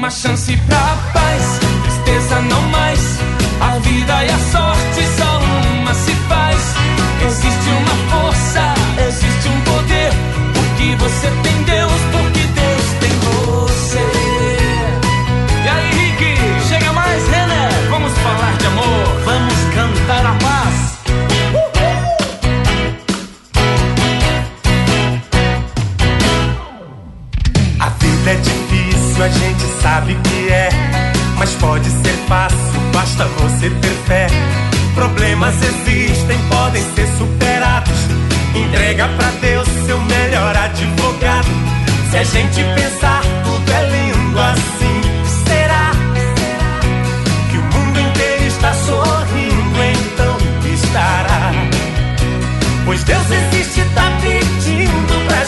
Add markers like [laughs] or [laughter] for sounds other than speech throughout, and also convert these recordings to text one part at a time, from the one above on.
Uma chance pra paz, tristeza não mais. A vida sorte só sabe que é. Mas pode ser fácil, basta você ter fé. Problemas existem, podem ser superados. Entrega pra Deus seu melhor advogado. Se a gente pensar,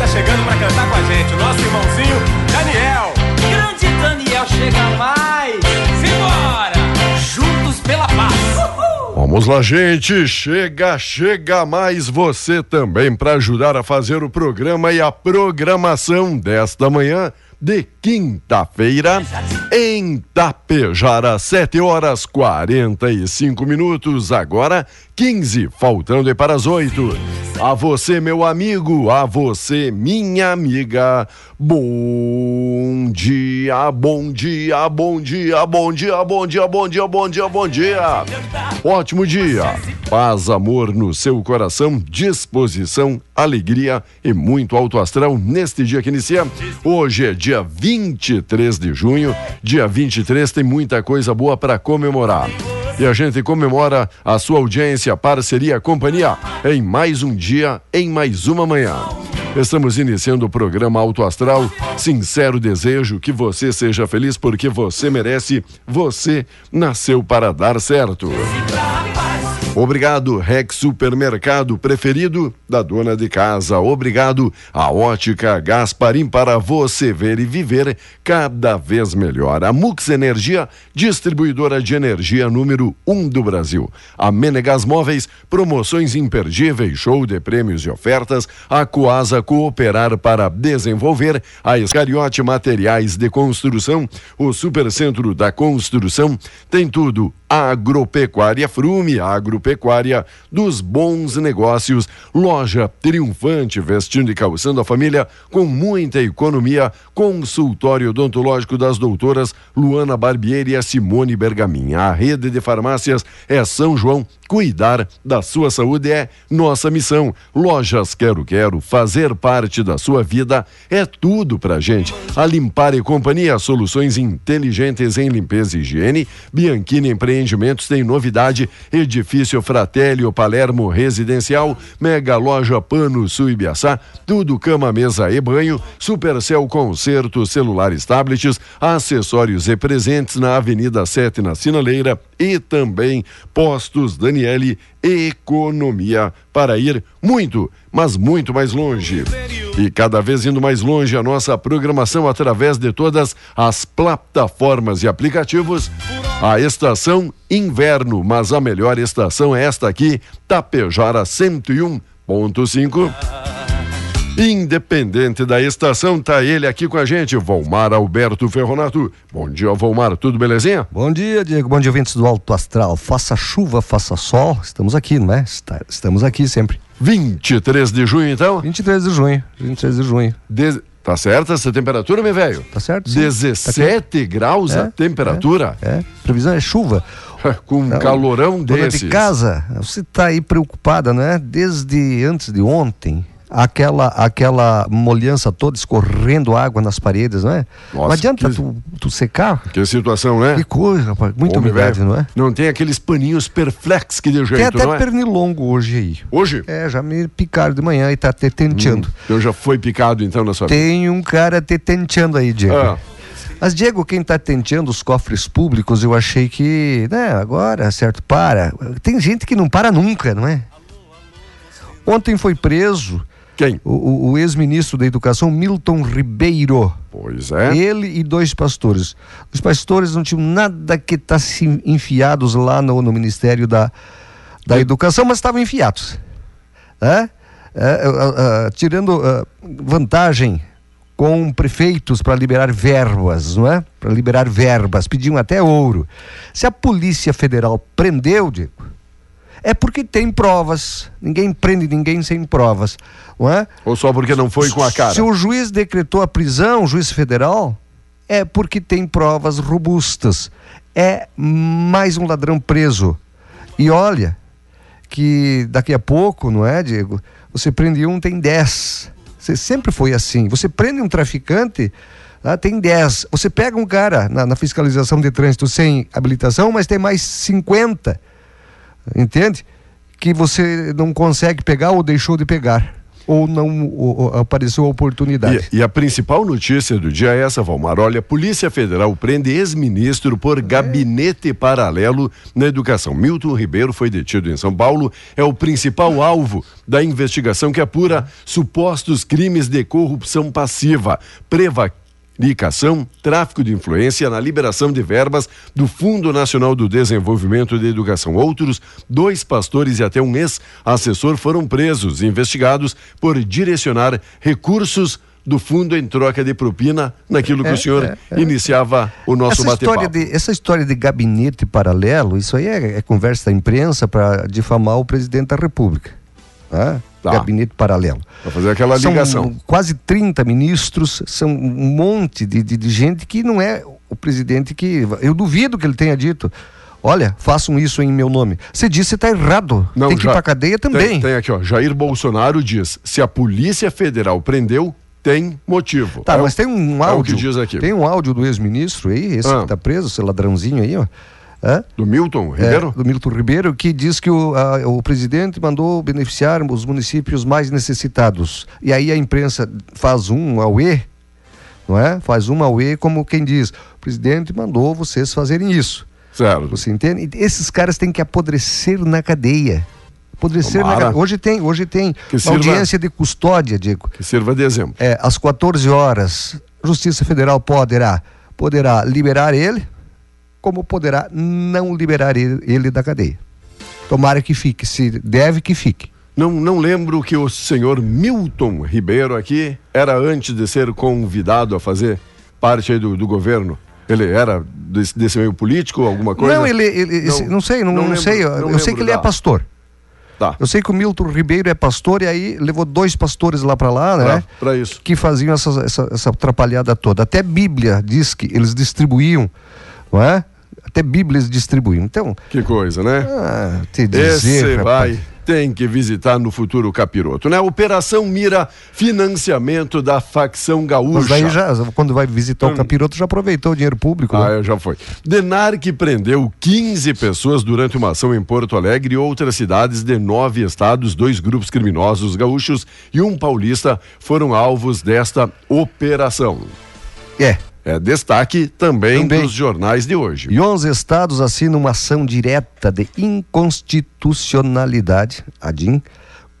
Tá chegando pra cantar com a gente, o nosso irmãozinho Daniel. Grande Daniel chega mais. Simbora! Juntos pela paz. Vamos lá, gente. Chega, chega mais você também para ajudar a fazer o programa e a programação desta manhã de quinta-feira em Tapejara, 7 horas 45 minutos, agora 15, faltando para as 8. A você, meu amigo, a você, minha amiga. Bom dia, bom dia, bom dia, bom dia, bom dia, bom dia, bom dia, bom dia. Ótimo dia. Paz, amor no seu coração, disposição, alegria e muito alto astral neste dia que inicia. Hoje é dia 23 de junho. Dia 23 tem muita coisa boa para comemorar. E a gente comemora a sua audiência, parceria, companhia em mais um dia, em mais uma manhã. Estamos iniciando o programa Alto Astral. Sincero desejo que você seja feliz porque você merece, você nasceu para dar certo. Obrigado, Rex Supermercado preferido da dona de casa. Obrigado, a Ótica Gasparim para você ver e viver cada vez melhor. A Mux Energia, distribuidora de energia número um do Brasil. A Menegas Móveis, promoções imperdíveis, show de prêmios e ofertas. A Coasa Cooperar para desenvolver. A Escariote Materiais de Construção, o Supercentro da Construção. Tem tudo. Agropecuária Frume, Agro agropecuária dos bons negócios. Loja triunfante, vestindo e calçando a família com muita economia. Consultório odontológico das doutoras Luana Barbieri e Simone Bergamin. A rede de farmácias é São João. Cuidar da sua saúde é nossa missão. Lojas Quero Quero, fazer parte da sua vida é tudo pra gente. A Limpar e Companhia, soluções inteligentes em limpeza e higiene. Bianchini Empreendimentos tem novidade. Edifício Fratélio Palermo Residencial. Mega Loja Pano Sul. Tudo cama, mesa e banho. Supercel Concertos, celulares, tablets, acessórios e presentes na Avenida 7, na Sinaleira. E também Postos Daniele Economia para ir muito, mas muito mais longe. E cada vez indo mais longe a nossa programação através de todas as plataformas e aplicativos. A estação inverno, mas a melhor estação é esta aqui, Tapejara 101.5. Independente da estação, tá ele aqui com a gente, Volmar Alberto Ferronato. Bom dia, Volmar, tudo belezinha? Bom dia, Diego. Bom dia, ouvintes do Alto Astral. Faça chuva, faça sol, estamos aqui, não é? Está- Estamos aqui sempre. 23 de junho, então? 23 de junho, 23 de junho. De- Tá certa essa temperatura, meu velho? Tá certo? sim. 17 graus a É, temperatura? É, previsão é chuva. [laughs] Com um calorão Dona desses. de casa, você está aí preocupada, né? Desde antes de ontem, aquela aquela molhança toda escorrendo água nas paredes, não é? não Nossa, adianta que- tu, tu secar. Que situação, né? Que coisa, rapaz. Muita Homem, umidade, velho, não é? Não tem aqueles paninhos perflex que de jeito, Tem até não é? pernilongo hoje aí. Hoje? É, já me picaram de manhã e tá te tenteando. Eu já foi picado então na sua vida. Tem um cara te tenteando aí, Diego. Ah. Mas, Diego, quem tá tenteando os cofres públicos, eu achei que, né, agora, certo, para. Tem gente que não para nunca, não é? Ontem foi preso Quem? o, o- ex-ministro da Educação, Milton Ribeiro. Pois é. Ele e dois pastores. Os pastores não tinham nada que estar se enfiados lá no, no Ministério da, da Educação, mas estavam enfiados. É, é, tirando vantagem com prefeitos para liberar verbas, não é? Para liberar verbas, pediam até ouro. Se a Polícia Federal prendeu, Diego, é porque tem provas. Ninguém prende ninguém sem provas, não é? Ou só porque não foi com a cara? Se o juiz decretou a prisão, o juiz federal, é porque tem provas robustas. É mais um ladrão preso. E olha, que daqui a pouco, não é, Diego? Você prende um, tem dez. Você sempre foi assim. Você prende um traficante, ah, tem dez. Você pega um cara na, na fiscalização de trânsito sem habilitação, mas tem mais 50. Entende? Que você não consegue pegar ou deixou de pegar. Ou não ou- apareceu a oportunidade. E, e a principal notícia do dia é essa, Valmar. Olha, a Polícia Federal prende ex-ministro por gabinete paralelo na educação. Milton Ribeiro foi detido em São Paulo, é o principal alvo da investigação que apura supostos crimes de corrupção passiva, prevaricação, tráfico de influência na liberação de verbas do Fundo Nacional do Desenvolvimento de Educação. Outros dois pastores e até um ex-assessor foram presos e investigados por direcionar recursos do fundo em troca de propina naquilo que É, o senhor é, é. iniciava o nosso bate-papo. essa história de gabinete paralelo, isso aí é, é conversa da imprensa para difamar o presidente da República. Né? Tá. Gabinete paralelo. Para fazer aquela São ligação. quase 30 ministros, são um monte de, de, de gente que não é o presidente que. Eu duvido que ele tenha dito. Olha, façam isso em meu nome. Você disse está errado. Não, Tem que já- ir para cadeia também. Tem, tem aqui, ó. Jair Bolsonaro diz: se a Polícia Federal prendeu, tem motivo. Tá, É o- mas tem um é o áudio. que diz aqui. Tem um áudio do ex-ministro aí, esse Ah. que tá preso, esse ladrãozinho aí, ó. Hã? Do Milton É, Ribeiro? do Milton Ribeiro, que diz que o, a- o presidente mandou beneficiar os municípios mais necessitados. E aí a imprensa faz um auê, não é? Faz um auê como quem diz, o presidente mandou vocês fazerem isso. Certo. Você entende? E esses caras têm que apodrecer na cadeia. Apodrecer na Tomara. cadeia. Hoje tem, hoje tem sirva- audiência de custódia, Diego. Que sirva de exemplo. É, às 14 horas, Justiça Federal poderá, poderá liberar ele, como poderá não liberar ele, ele da cadeia. Tomara que fique, se deve que fique. Não, não lembro que o senhor Milton Ribeiro aqui era antes de ser convidado a fazer parte do, do governo. Ele era desse, desse meio político, alguma coisa? Não, ele, ele não, não, sei, não, não, não sei. eu, eu sei que ele é pastor. Tá. Eu sei que o Milton Ribeiro é pastor e aí levou dois pastores lá para lá, né? Para isso. Que faziam essa, essa, essa atrapalhada toda. Até Bíblia diz que eles distribuíam, não é? Até Bíblia eles distribuíam. Então. Que coisa, né? Ah, te dizer, Esse rapaz. vai tem que visitar no futuro Capiroto, né? Operação mira financiamento da facção gaúcha. Mas daí já, quando vai visitar hum. o Capiroto, já aproveitou o dinheiro público. Ah, né? já foi. Denarc prendeu 15 pessoas durante uma ação em Porto Alegre e outras cidades de nove estados. Dois grupos criminosos gaúchos e um paulista foram alvos desta operação. É, é destaque também, também, dos jornais de hoje. E 11 estados assinam uma ação direta de inconstitucionalidade, ADIM,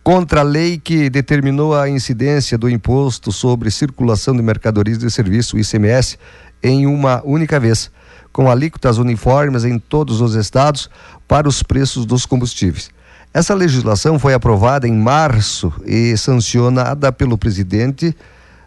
contra a lei que determinou a incidência do imposto sobre circulação de mercadorias e serviços, o ICMS, em uma única vez, com alíquotas uniformes em todos os estados para os preços dos combustíveis. Essa legislação foi aprovada em março e sancionada pelo presidente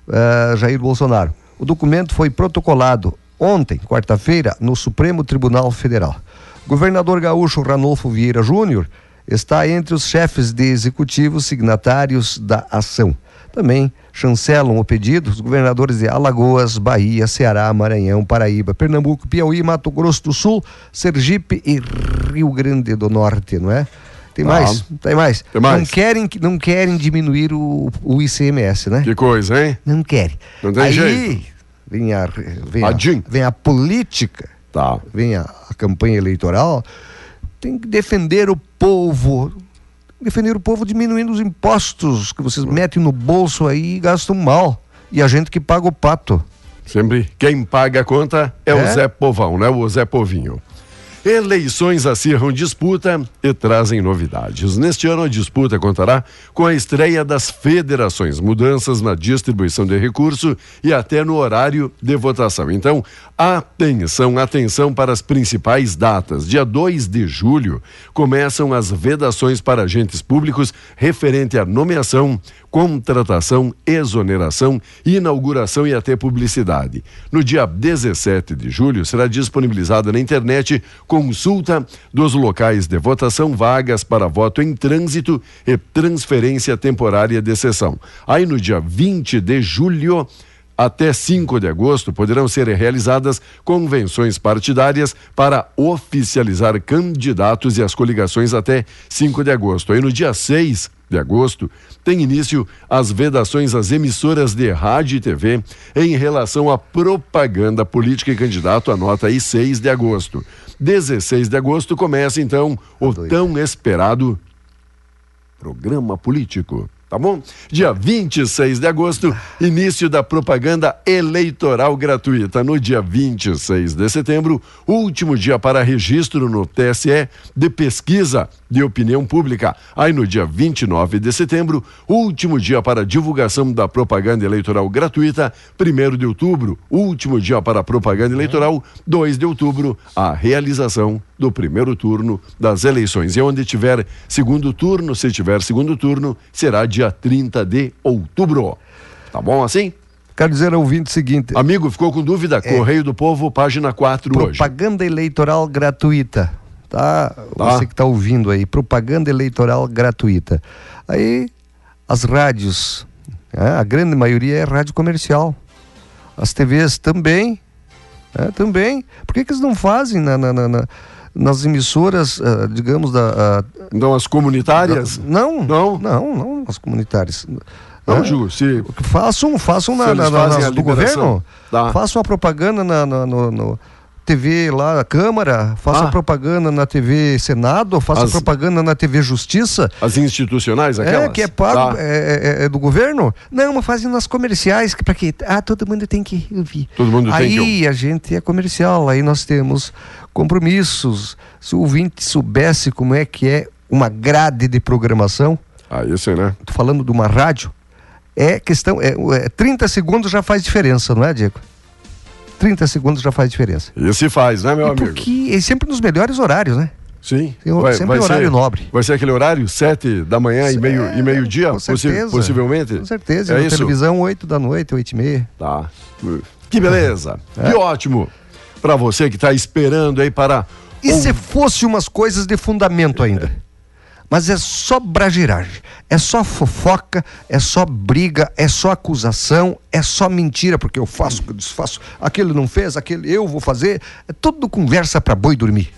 uh, Jair Bolsonaro. O documento foi protocolado ontem, quarta-feira, no Supremo Tribunal Federal. O governador gaúcho Ranolfo Vieira Júnior está entre os chefes de executivos signatários da ação. Também chancelam o pedido os governadores de Alagoas, Bahia, Ceará, Maranhão, Paraíba, Pernambuco, Piauí, Mato Grosso do Sul, Sergipe e Rio Grande do Norte, não é? Tem mais? Ah, tem mais? Tem mais? Não querem, não querem diminuir o, o ICMS, né? Que coisa, hein? Não querem. Não tem Aí, jeito vem a, vem a, vem a política, tá. vem a, a campanha eleitoral, tem que defender o povo, defender o povo diminuindo os impostos que vocês metem no bolso aí e gastam mal. E a gente que paga o pato. Sempre quem paga a conta é, é? o Zé Povão, né? O Zé Povinho. Eleições acirram disputa e trazem novidades. Neste ano, a disputa contará com a estreia das federações, mudanças na distribuição de recurso e até no horário de votação. Então, atenção, atenção para as principais datas. Dia 2 de julho começam as vedações para agentes públicos referente à nomeação, contratação, exoneração, inauguração e até publicidade. No dia 17 de julho será disponibilizada na internet consulta dos locais de votação, vagas para voto em trânsito e transferência temporária de sessão. Aí no dia 20 de julho até 5 de agosto poderão ser realizadas convenções partidárias para oficializar candidatos e as coligações até 5 de agosto. Aí no dia 6 de agosto, tem início as vedações às emissoras de rádio e TV em relação à propaganda política e candidato, anota aí 6 de agosto. 16 de agosto começa então o tão esperado programa político tá bom? Dia 26 de agosto, início da propaganda eleitoral gratuita. No dia 26 de setembro, último dia para registro no TSE de pesquisa de opinião pública. Aí no dia 29 de setembro, último dia para divulgação da propaganda eleitoral gratuita. 1 de outubro, último dia para propaganda eleitoral. 2 de outubro, a realização do primeiro turno das eleições. E onde tiver segundo turno, se tiver segundo turno, será dia 30 de outubro. Tá bom assim? Quero dizer ao ouvinte o seguinte. Amigo, ficou com dúvida? É, Correio do Povo, página 4 propaganda hoje. Propaganda eleitoral gratuita. Tá? tá? Você que está ouvindo aí, propaganda eleitoral gratuita. Aí, as rádios, é, a grande maioria é rádio comercial. As TVs também. É, também. Por que, que eles não fazem na, na, na nas emissoras, uh, digamos, da. Uh, não, as comunitárias? Da, não, não, não, não, as comunitárias. Não, é, Ju, se. Façam, façam na, na, nas do governo. Tá. Façam a propaganda na, na no, no TV lá, a Câmara, faça ah. propaganda na TV Senado, faça As... propaganda na TV Justiça. As institucionais, aquelas? É, que é pago, tá. é, é, é, do governo. Não, mas fazem nas comerciais, para quê? Ah, todo mundo tem que ouvir. Todo mundo aí, tem que Aí a gente é comercial, aí nós temos compromissos. Se o ouvinte soubesse como é que é uma grade de programação. Ah, isso é, né? Tô falando de uma rádio. É questão, é, é 30 segundos já faz diferença, não é, Diego? 30 segundos já faz diferença. E se faz, né, meu e amigo? Porque é sempre nos melhores horários, né? Sim. Tem vai, sempre vai horário ser, nobre. Vai ser aquele horário, sete da manhã e meio, e meio dia? Com certeza. possivelmente? Com certeza. É na isso? televisão, oito da noite, oito e meia. Tá. Que beleza. É. Que ótimo. para você que está esperando aí para. E se fosse umas coisas de fundamento ainda? [laughs] Mas é só bragiragem, é só fofoca, é só briga, é só acusação, é só mentira, porque eu faço, eu desfaço, aquele não fez, aquele eu vou fazer, é tudo conversa para boi dormir.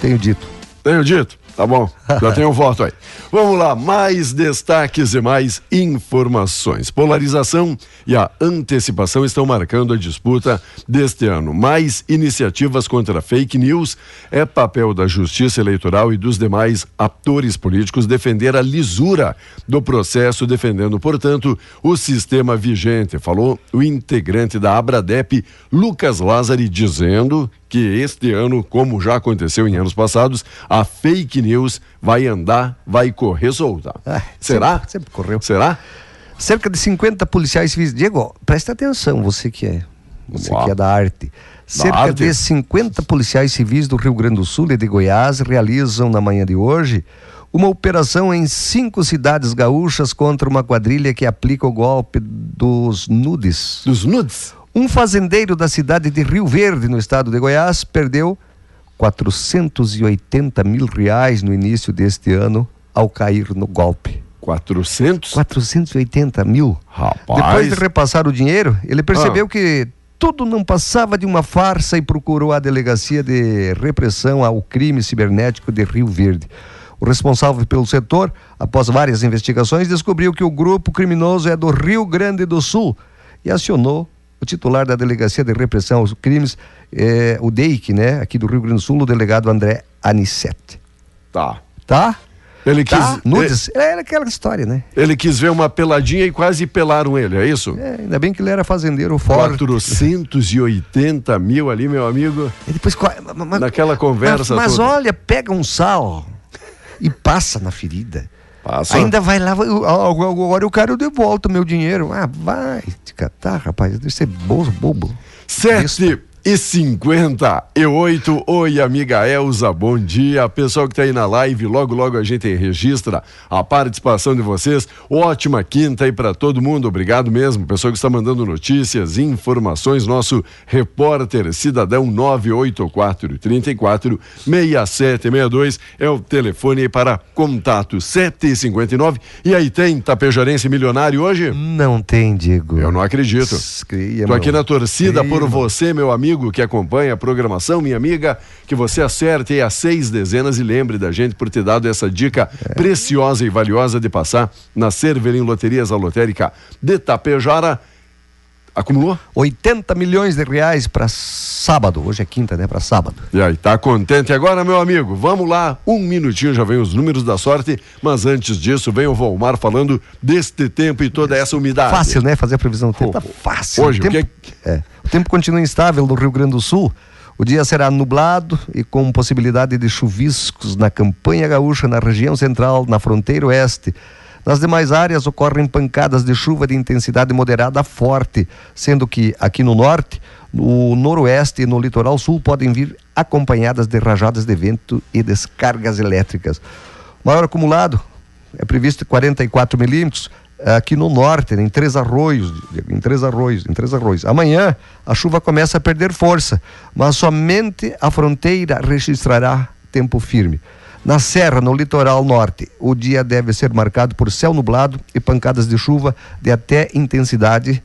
Tenho dito. Tenho dito. Tá bom, já tem um voto aí. Vamos lá, mais destaques e mais informações. Polarização e a antecipação estão marcando a disputa deste ano. Mais iniciativas contra fake news é papel da Justiça Eleitoral e dos demais atores políticos defender a lisura do processo, defendendo, portanto, o sistema vigente. Falou o integrante da Abradep, Lucas Lázari, dizendo que este ano, como já aconteceu em anos passados, a fake news vai andar, vai correr solta. Ah, Será? Sempre, sempre correu. Será? Cerca de 50 policiais civis. Diego, presta atenção, você que é, você Uau. que é da arte. Cerca arte? de 50 policiais civis do Rio Grande do Sul e de Goiás realizam na manhã de hoje uma operação em cinco cidades gaúchas contra uma quadrilha que aplica o golpe dos nudes. Dos nudes? Um fazendeiro da cidade de Rio Verde, no estado de Goiás, perdeu 480 mil reais no início deste ano ao cair no golpe. 400? 480 mil. Rapaz. Depois de repassar o dinheiro, ele percebeu Ah. que tudo não passava de uma farsa e procurou a Delegacia de Repressão ao Crime Cibernético de Rio Verde. O responsável pelo setor, após várias investigações, descobriu que o grupo criminoso é do Rio Grande do Sul e acionou o titular da Delegacia de Repressão aos Crimes, eh, o DEIC, né, aqui do Rio Grande do Sul, o delegado André Anicete. Tá. Tá? Ele quis, Tá? Nudes. É aquela história, né? ele quis ver uma peladinha e quase pelaram ele, é isso? É, ainda bem que ele era fazendeiro forte. 480 mil ali, meu amigo. E depois, co- ma- ma- Naquela conversa Mas, mas olha, pega um sal e passa na ferida. Passa. Ainda vai lá, agora eu quero de volta o meu dinheiro. Ah, vai te catar, rapaz. Deve ser bobo. bobo. 7 e 58. Oi, amiga Elza, bom dia. Pessoal que tá aí na live, logo, logo a gente registra a participação de vocês. Ótima quinta aí para todo mundo. Obrigado mesmo. Pessoal que está mandando notícias, informações. Nosso repórter cidadão 984 34 6762 é o telefone aí para contato 759. E aí tem tapejarense milionário hoje? Não tem, Diego. Eu não acredito. Tô aqui na torcida Cria, por você, meu amigo, que acompanha a programação, minha amiga, que você acerte aí as seis dezenas e lembre da gente por ter dado essa dica É. preciosa e valiosa de passar na Cervelim Loterias, a lotérica de Tapejara. Acumulou? 80 milhões de reais para sábado. Hoje é quinta, né? Para sábado. E aí, tá contente agora, meu amigo? Vamos lá, um minutinho já vem os números da sorte, mas antes disso vem o Volmar falando deste tempo e toda essa umidade. Fácil, né? Fazer a previsão do tempo. Tá fácil. Hoje, o o tempo, que é, o tempo continua instável no Rio Grande do Sul. O dia será nublado e com possibilidade de chuviscos na campanha gaúcha, na região central, na fronteira oeste. Nas demais áreas ocorrem pancadas de chuva de intensidade moderada a forte, sendo que aqui no norte, no noroeste e no litoral sul podem vir acompanhadas de rajadas de vento e descargas elétricas. Maior acumulado é previsto 44 milímetros aqui no norte, em Três Arroios, em Três Arroios, em Três Arroios. Amanhã a chuva começa a perder força, mas somente a fronteira registrará tempo firme. Na serra, no litoral norte, o dia deve ser marcado por céu nublado e pancadas de chuva de até intensidade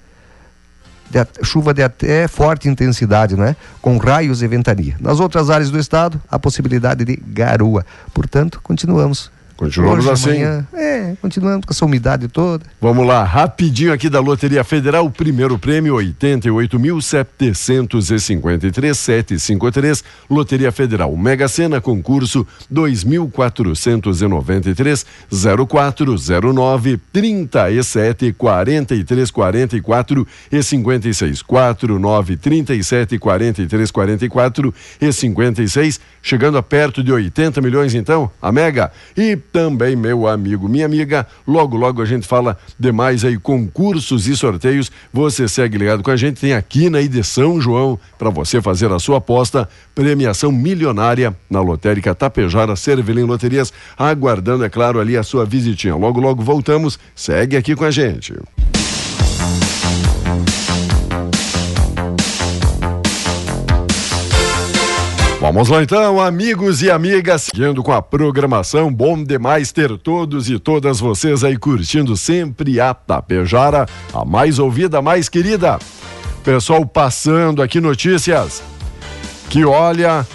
de chuva de até forte intensidade, né? Com raios e ventania. Nas outras áreas do estado, a possibilidade de garoa. Portanto, continuamos. Continuamos Hoje, assim. amanhã, é, continuamos com essa umidade toda. Vamos lá, rapidinho aqui da Loteria Federal, primeiro prêmio 88.753.753, Loteria Federal, Mega Sena, concurso 2.493, 0409 37 43 44 e 56, 49 37 43 44 e 56, chegando a perto de 80 milhões então, a Mega. E também, meu amigo, minha amiga, logo logo a gente fala demais aí concursos e sorteios. Você segue ligado com a gente, tem aqui na de São João para você fazer a sua aposta, premiação milionária na lotérica Tapejara Cervelim Loterias, aguardando é claro ali a sua visitinha. Logo logo voltamos. Segue aqui com a gente. Vamos lá então, amigos e amigas, seguindo com a programação, bom demais ter todos e todas vocês aí curtindo sempre a Tapejara, a mais ouvida, a mais querida. Pessoal passando aqui notícias que olha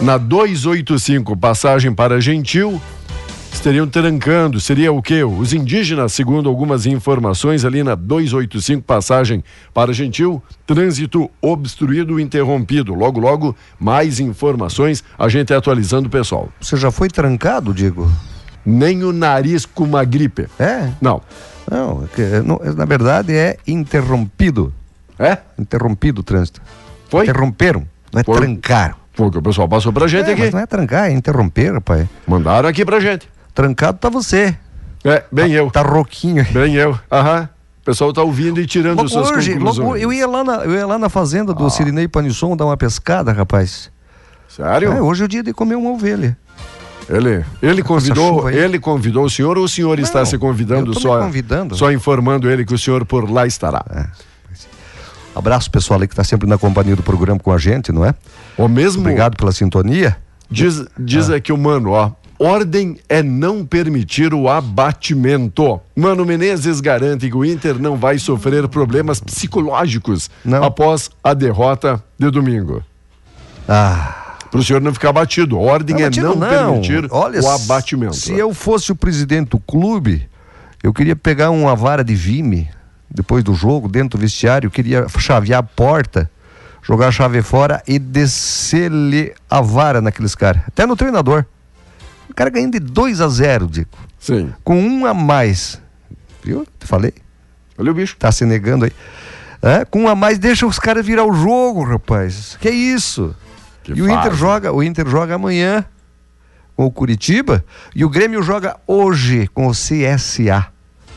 na 285 passagem para Gentil, estariam trancando. Seria o quê? Os indígenas, segundo algumas informações, ali na 285 passagem para Gentil, trânsito obstruído, interrompido. Logo, logo, mais informações, a gente é atualizando o pessoal. Você já foi trancado, Diego? Nem o nariz com uma gripe. É? Não. Não, é que, não, na verdade é interrompido. É? Interrompido o trânsito. Foi? Interromperam, não é Foi. trancaram. Foi o que o pessoal passou pra gente É, aqui. mas não é trancar, é interromper, rapaz. Mandaram aqui pra gente. Trancado tá você. É, bem eu. Tá rouquinho aí. Bem eu. Aham. O pessoal tá ouvindo e tirando Logo suas hoje, conclusões. logo, eu ia lá na, eu ia lá na fazenda Ah. do Sirinei Panisson dar uma pescada, rapaz. Sério? É, hoje é o dia de comer uma ovelha. Ele, ele convidou, ele convidou o senhor ou o senhor está Não, se convidando só, convidando. só informando ele que o senhor por lá estará. Abraço pessoal aí que tá sempre na companhia do programa com a gente, não é? O mesmo Obrigado pela sintonia. diz, diz aqui o mano, ó. Ordem é não permitir o abatimento. Mano Menezes garante que o Inter não vai sofrer problemas psicológicos Não. após a derrota de domingo. Ah, Para o senhor não ficar abatido. Ordem é Abatido não, permitir Olha, o abatimento. Se eu fosse o presidente do clube, eu queria pegar uma vara de vime depois do jogo, dentro do vestiário, queria chavear a porta, jogar a chave fora e descer-lhe a vara naqueles caras. Até no treinador. O cara ganhando de 2 a 0, Dico. Sim. Com um a mais. Viu? Te falei? Olha o bicho. Tá se negando aí. É, com um a mais, deixa os caras virar o jogo, rapaz. Que isso? Que e o Inter joga, o Inter joga amanhã com o Curitiba e o Grêmio joga hoje com o CSA.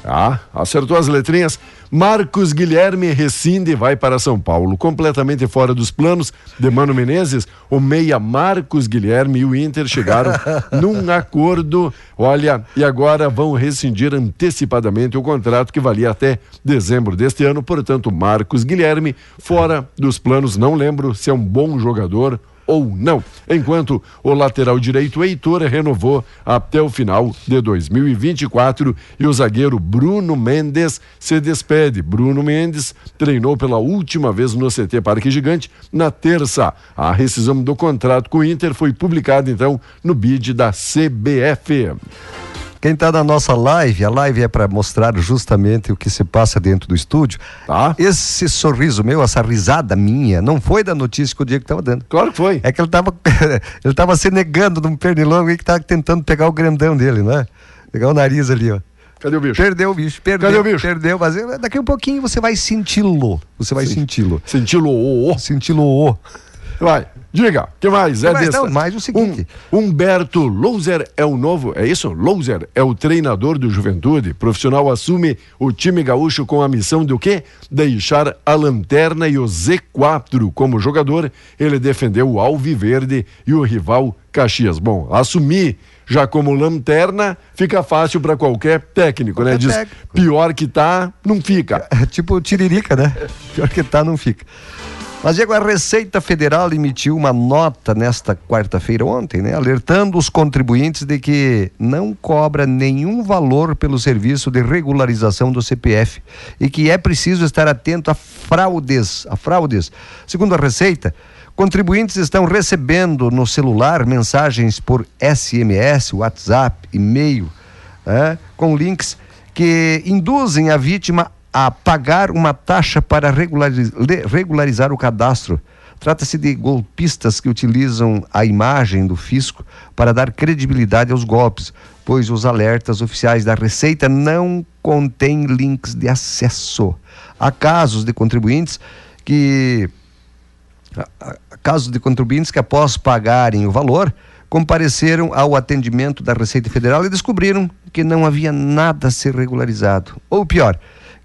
Ah, acertou as letrinhas. Marcos Guilherme rescinde e vai para São Paulo. Completamente fora dos planos de Mano Menezes, o meia Marcos Guilherme e o Inter chegaram [laughs] num acordo. Olha, e agora vão rescindir antecipadamente o contrato que valia até dezembro deste ano. Portanto, Marcos Guilherme fora dos planos. Não lembro se é um bom jogador ou não. Enquanto o lateral direito Heitor renovou até o final de 2024 e o zagueiro Bruno Mendes se despede. Bruno Mendes treinou pela última vez no CT Parque Gigante na terça. A rescisão do contrato com o Inter foi publicada então no bid da CBF. Quem está na nossa live, a live é para mostrar justamente o que se passa dentro do estúdio. Tá? Esse sorriso meu, essa risada minha, não foi da notícia que o Diego estava dando. Claro que foi. É que ele estava [laughs] ele tava se negando num pernilongo aí que estava tentando pegar o grandão dele, né? Pegar o nariz ali, ó. Cadê o bicho? Perdeu o bicho, perdeu. Cadê o bicho? Perdeu, mas daqui a um pouquinho você vai senti-lo. Você vai senti-lo. Senti-lo. Senti-lo. Vai, diga, que mais? É Mais, desta? não, mais o seguinte. Um- Humberto Louser é o novo, é isso? Louser é o treinador do Juventude. Profissional assume o time gaúcho com a missão de o quê? Deixar a lanterna e o Z4 como jogador. Ele defendeu o Alviverde e o rival Caxias. Bom, assumir já como lanterna fica fácil para qualquer técnico, né? Diz, pior que tá, não fica. É tipo tiririca, né? Pior que tá, não fica. Mas, Diego, a Receita Federal emitiu uma nota nesta quarta-feira, ontem, né? Alertando os contribuintes de que não cobra nenhum valor pelo serviço de regularização do CPF e que é preciso estar atento a fraudes. A fraudes. Segundo a Receita, contribuintes estão recebendo no celular mensagens por SMS, WhatsApp, e-mail, né? com links que induzem a vítima a pagar uma taxa para regularizar o cadastro. Trata-se de golpistas que utilizam a imagem do fisco para dar credibilidade aos golpes, pois os alertas oficiais da Receita não contêm links de acesso. Há casos de contribuintes que casos de contribuintes que, após pagarem o valor, compareceram ao atendimento da Receita Federal e descobriram que não havia nada a ser regularizado. Ou pior,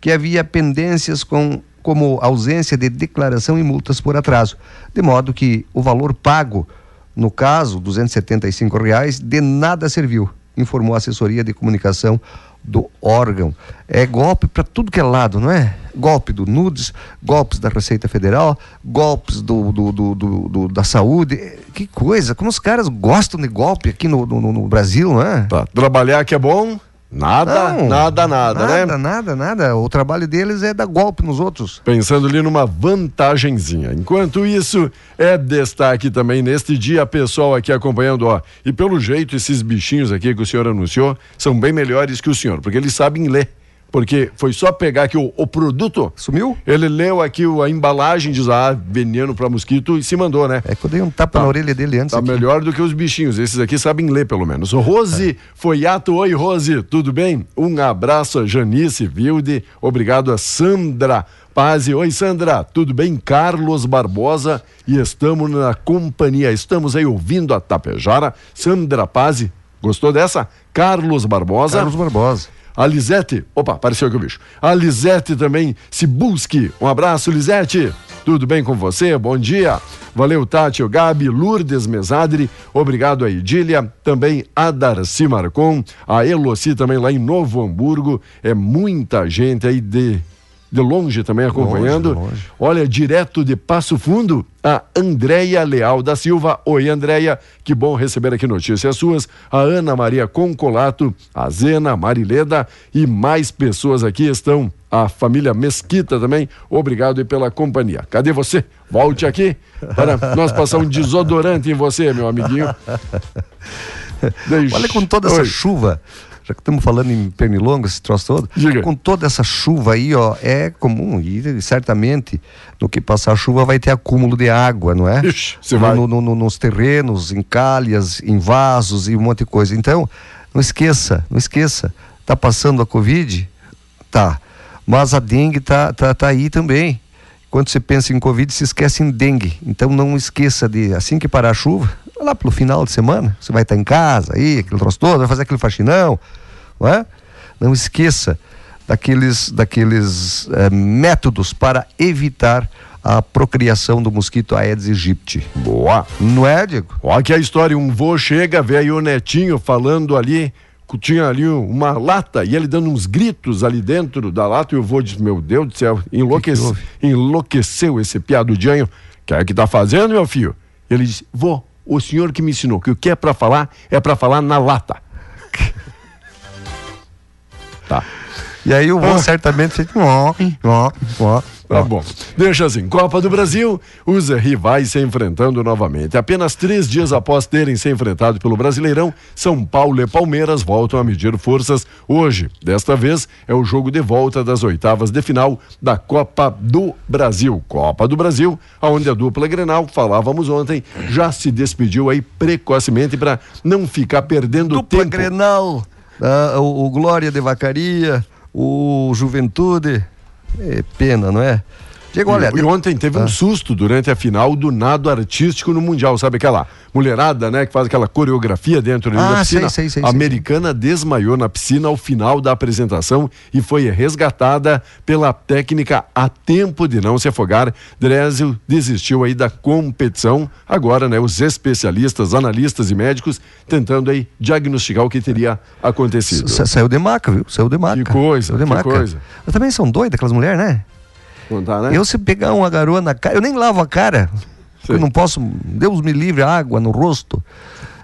que havia pendências com, como ausência de declaração e multas por atraso, de modo que o valor pago, no caso, 275 reais, de nada serviu, informou a assessoria de comunicação do órgão. É golpe para tudo que é lado, não é? Golpe do Nudes, golpes da Receita Federal, golpes do, do, do, do- da saúde. Que coisa, como os caras gostam de golpe aqui no, no, no Brasil, não é? Tá, trabalhar que é bom, nada, Não, nada, nada, né? Nada, nada, nada. O trabalho deles é dar golpe nos outros. Pensando ali numa vantagenzinha. Enquanto isso, é destaque também neste dia, pessoal aqui acompanhando, ó. E pelo jeito, esses bichinhos aqui que o senhor anunciou são bem melhores que o senhor, porque eles sabem ler. Porque foi só pegar aqui o, o produto. Sumiu? Ele leu aqui o- a embalagem, diz, ah, veneno para mosquito e se mandou, né? É que eu dei um tapa Tá. na orelha dele antes. Tá aqui. melhor do que os bichinhos. Esses aqui sabem ler, pelo menos. Rose Foiato, oi, Rose, tudo bem? Um abraço a Janice Vilde, obrigado a Sandra Pazzi. Oi, Sandra, tudo bem? Carlos Barbosa e estamos na companhia. Estamos aí ouvindo a Tapejara. Sandra Pazzi, gostou dessa? Carlos Barbosa. Carlos Barbosa. A Lisete, opa, apareceu aqui o bicho. A Lisete também se busque. Um abraço, Lisete. Tudo bem com você? Bom dia. Valeu, Tati, o Gabi, Lourdes Mesadri, obrigado a Idília, também a Darcy Marcon, a Eloci também lá em Novo Hamburgo. É muita gente aí de, de longe também acompanhando. Longe, longe. Olha, direto de Passo Fundo, a Andréia Leal da Silva. Oi, Andréia, que bom receber aqui notícias suas. A Ana Maria Concolato, a Zena, Marileda e mais pessoas aqui estão. A família Mesquita também, obrigado pela companhia. Cadê você? Volte aqui para nós passar um desodorante em você, meu amiguinho. [laughs] Deixa- Olha com toda essa Oi. chuva, já que estamos falando em pernilongo, esse troço todo, Diga. com toda essa chuva aí, ó, é comum e certamente no que passar a chuva vai ter acúmulo de água, não é? Ixi, você No- vai. no- no- nos terrenos, em calhas, em vasos e um monte de coisa. Então, não esqueça, não esqueça, tá passando a Covid? Tá. Mas a dengue tá, tá, tá aí também. Quando você pensa em Covid, se esquece em dengue. Então não esqueça de, assim que parar a chuva, lá pelo final de semana, você vai estar em casa aí, aquele troço todo, vai fazer aquele faxinão, não é? Não esqueça daqueles, daqueles eh, métodos para evitar a procriação do mosquito Aedes aegypti. Boa. Não é, Diego? Olha que a história, um vô chega, vê aí o netinho falando ali, tinha ali uma lata e ele dando uns gritos ali dentro da lata e o vô diz, meu Deus do céu, enlouquece, houve? enlouqueceu esse piadudinho, que é que tá fazendo, meu filho? Ele disse, vô, o senhor que me ensinou que o que é pra falar, é pra falar na lata. [laughs] tá. E aí o vô Ah. certamente fez. Ó, ó, ó, Tá bom. Deixa assim. Copa do Brasil, os rivais se enfrentando novamente. Apenas três dias após terem se enfrentado pelo Brasileirão, São Paulo e Palmeiras voltam a medir forças hoje. Desta vez é o jogo de volta das oitavas de final da Copa do Brasil. Copa do Brasil, onde a dupla Grenal, falávamos ontem, já se despediu aí precocemente para não ficar perdendo Dupla tempo. Grenal, ah, o, o Glória de Vacaria, o Juventude. É pena, não é? Diego, olha. E, ontem teve um Ah. susto durante a final do nado artístico no Mundial. Sabe aquela mulherada, né, que faz aquela coreografia dentro ali da Ah, piscina? sei, sei, sei, a americana desmaiou na piscina ao final da apresentação e foi resgatada pela técnica a tempo de não se afogar. Drezil desistiu aí da competição. Agora, né, os especialistas, analistas e médicos tentando aí diagnosticar o que teria acontecido. Sa- Saiu de maca, viu? Saiu de maca. Que coisa, que coisa. Mas também são doidas aquelas mulheres, né? Né? Eu se pegar uma garoa na cara, eu nem lavo a cara. Eu não posso, Deus me livre, água no rosto.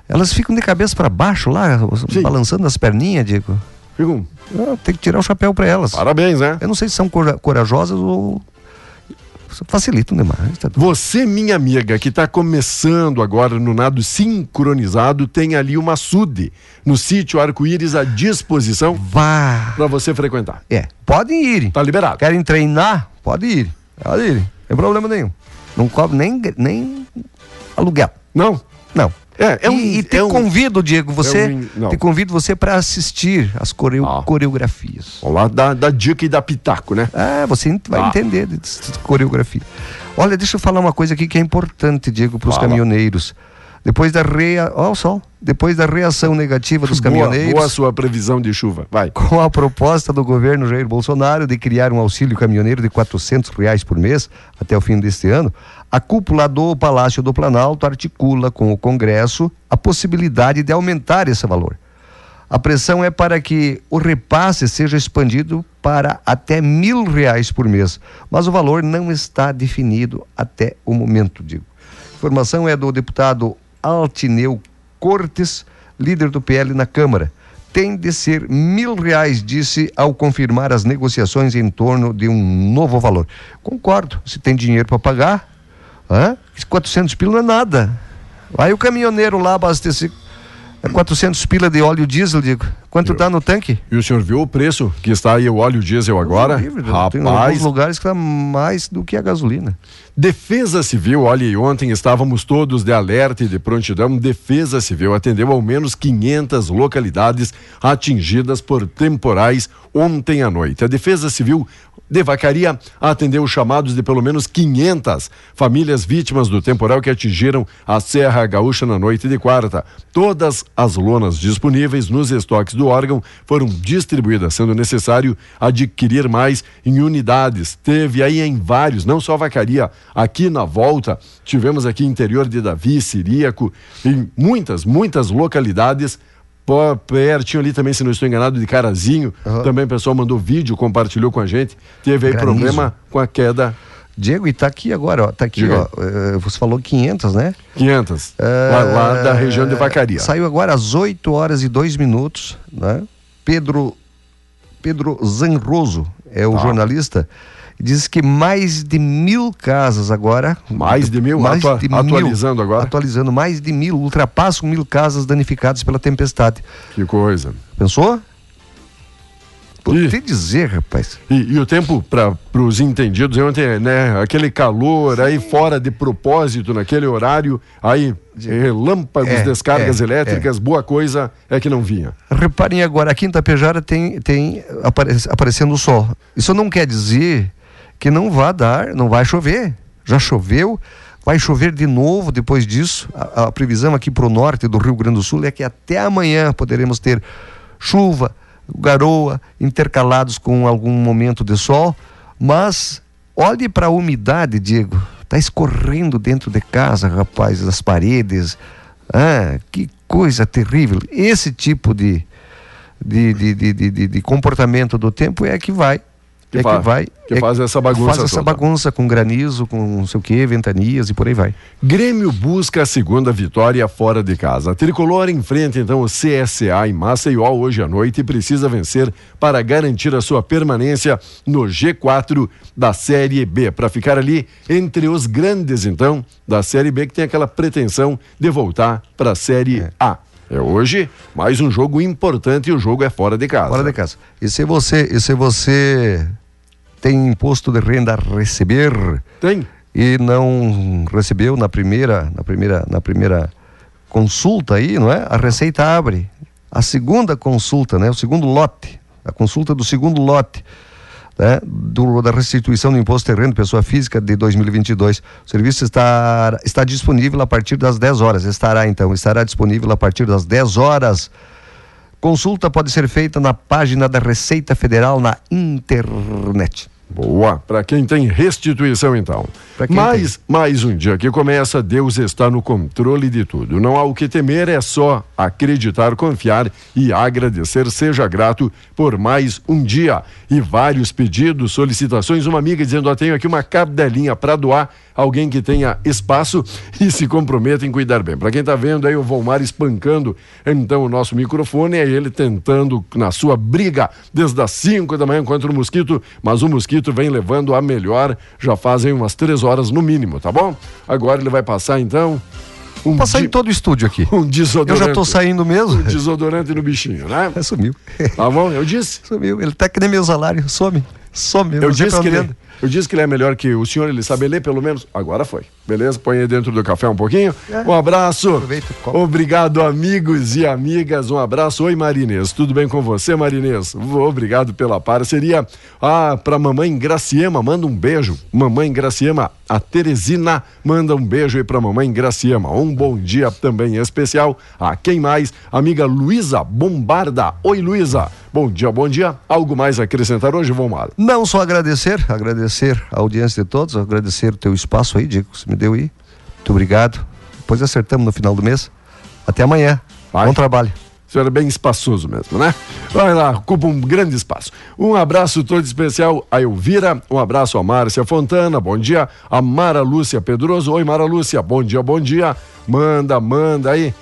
Elas ficam de cabeça para baixo lá, Sim. balançando as perninhas, Diego. Fica um- Ah, tem que tirar o chapéu para elas. Parabéns, né? Eu não sei se são cora- corajosas ou facilitam demais. tá? Você, minha amiga, que está começando agora no nado sincronizado, tem ali uma SUD no sítio Arco-Íris à disposição Vá. para você frequentar. É, podem ir. Tá liberado. Querem treinar? Pode ir. Pode ir. Não tem problema nenhum. Não cobre nem, nem aluguel. Não? Não. É, é um- e, e te é um- convido, Diego, você. um- não. te convido você para assistir as coreo- Ah. coreografias. Vamos lá, dá, dá dica e dá pitaco, né? Ah, você vai Ah. entender de, de coreografia. Olha, deixa eu falar uma coisa aqui que é importante, Diego, para os caminhoneiros. Depois da rea... Ó, o sol. Depois da reação negativa dos [laughs] Boa, caminhoneiros. boa sua previsão de chuva. Vai. [laughs] com a proposta do governo Jair Bolsonaro de criar um auxílio caminhoneiro de 400 reais por mês até o fim deste ano, a cúpula do Palácio do Planalto articula com o Congresso a possibilidade de aumentar esse valor. A pressão é para que o repasse seja expandido para até mil reais por mês, mas o valor não está definido até o momento, digo. Informação é do deputado Altineu Cortes, líder do PL na Câmara. Tem de ser mil reais, disse ao confirmar as negociações em torno de um novo valor. Concordo, se tem dinheiro para pagar, hã? 400 pila não é nada. Vai o caminhoneiro lá abastecer é 400 pila de óleo diesel, digo. Quanto está no tanque? E o senhor viu o preço que está aí o óleo diesel agora? Livre, Tem alguns Rapaz, lugares que está mais do que a gasolina. Defesa Civil, olha, ontem estávamos todos de alerta e de prontidão. Defesa Civil atendeu ao menos 500 localidades atingidas por temporais ontem à noite. A Defesa Civil de Vacaria atendeu os chamados de pelo menos 500 famílias vítimas do temporal que atingiram a Serra Gaúcha na noite de quarta. Todas as lonas disponíveis nos estoques do órgão foram distribuídas, sendo necessário adquirir mais em unidades. Teve aí em vários, não só Vacaria, aqui na volta, tivemos aqui interior de Davi, Siríaco, em muitas, muitas localidades pertinho ali também, se não estou enganado, de Carazinho. Também o pessoal mandou vídeo, compartilhou com a gente. Teve aí Granizo. problema com a queda Diego, e tá aqui agora, ó. Tá aqui, Diga. ó. eh, você falou 500, né? 500, lá, lá da região de Vacaria. Saiu agora às 8 horas e 2 minutos, né? Pedro Pedro Zanroso é o Tá. jornalista. Diz que mais de mil casas agora. Mais de mil? Atua- atualizando agora? Atualizando, mais de mil, ultrapassam mil casas danificadas pela tempestade. Que coisa. Pensou? Te dizer, rapaz. E, e o tempo para os entendidos ontem, né? Aquele calor aí fora de propósito naquele horário, aí relâmpagos, É, descargas é, elétricas, boa coisa é que não vinha. Reparem agora, aqui em Tapejara tem, tem apare- aparecendo o sol. Isso não quer dizer que não vai dar, não vai chover. Já choveu, vai chover de novo depois disso. A, a previsão aqui para o norte do Rio Grande do Sul é que até amanhã poderemos ter chuva, garoa, intercalados com algum momento de sol. Mas olhe para a umidade, Diego. Está escorrendo dentro de casa, rapaz, das paredes. Ah, que coisa terrível. Esse tipo de, de, de, de- de- de comportamento do tempo é que vai. Que é fa- que vai. que é faz essa bagunça Faz essa toda. bagunça com granizo, com não sei o que, ventanias e por aí vai. Grêmio busca a segunda vitória fora de casa. A Tricolor enfrenta então o CSA em Maceió hoje à noite e precisa vencer para garantir a sua permanência no G4 da Série B, para ficar ali entre os grandes então da Série B que tem aquela pretensão de voltar para a Série A. É hoje mais um jogo importante e o jogo é fora de casa. Fora de casa. E se você, e se você tem imposto de renda a receber Tem? e não recebeu na primeira, na primeira, na primeira consulta aí, não é? A Receita abre a segunda consulta, né? O segundo lote, a consulta do segundo lote, né? Do, da restituição do imposto renda pessoa física de 2022. O serviço está está disponível a partir das 10 horas. Estará então, estará disponível a partir das 10 horas. Consulta pode ser feita na página da Receita Federal na internet. Boa, para quem tem restituição então. Mais, mais um dia que começa, Deus está no controle de tudo. Não há o que temer, é só acreditar, confiar e agradecer. Seja grato por mais um dia. E vários pedidos, solicitações. Uma amiga dizendo: ó, tenho aqui uma cadelinha para doar. Alguém que tenha espaço e se comprometa em cuidar bem. Para quem está vendo aí o Volmar espancando então o nosso microfone, é ele tentando na sua briga desde as 5 da manhã contra o mosquito, mas o mosquito vem levando a melhor, já fazem umas três horas no mínimo, tá bom? Agora ele vai passar então um, Passar di- em todo o estúdio aqui. [laughs] um Eu desodorante. já tô saindo mesmo. Um desodorante no bichinho, né? [laughs] Sumiu. Tá bom? Eu disse. Sumiu. Ele tá que nem meu salário. Some. Some. Eu não sei disse, que ele, eu disse que ele é melhor que o senhor, ele sabe ler pelo menos. Agora foi. Beleza? Põe aí dentro do café um pouquinho. Um abraço. É. Aproveita. Obrigado, amigos e amigas. Um abraço. Oi, Marinês. Tudo bem com você, Marinês? Obrigado pela parceria. Ah, pra mamãe Graciema, manda um beijo. Mamãe Graciema, a Teresina manda um beijo aí pra mamãe Graciema. Um bom dia também especial a quem mais? Amiga Luísa Bombarda. Oi, Luísa. Bom dia, bom dia. Algo mais a acrescentar hoje, Vomar? Não só agradecer, agradecer a audiência de todos, agradecer o teu espaço aí, Diego, que você me deu aí. Muito obrigado. Depois acertamos no final do mês. Até amanhã. Vai. Bom trabalho. Isso era bem espaçoso mesmo, né? Vai lá, ocupa um grande espaço. Um abraço todo especial a Elvira, um abraço a Márcia Fontana, bom dia. A Mara Lúcia Pedroso, oi Mara Lúcia, bom dia, bom dia. Manda, manda aí.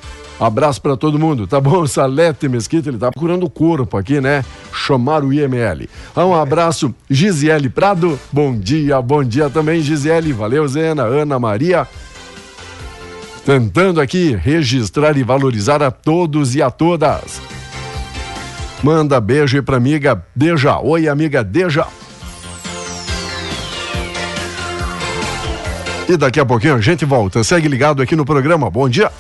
Abraço para todo mundo, tá bom? [laughs] Salete Mesquita, ele tá procurando o corpo aqui, né? Chamar o IML. Ah, um abraço, Gisele Prado, bom dia, bom dia também, Gisele. Valeu, Zena, Ana Maria. Tentando aqui registrar e valorizar a todos e a todas. Manda beijo pra amiga Deja. Oi, amiga Deja. E daqui a pouquinho a gente volta. Segue ligado aqui no programa. Bom dia.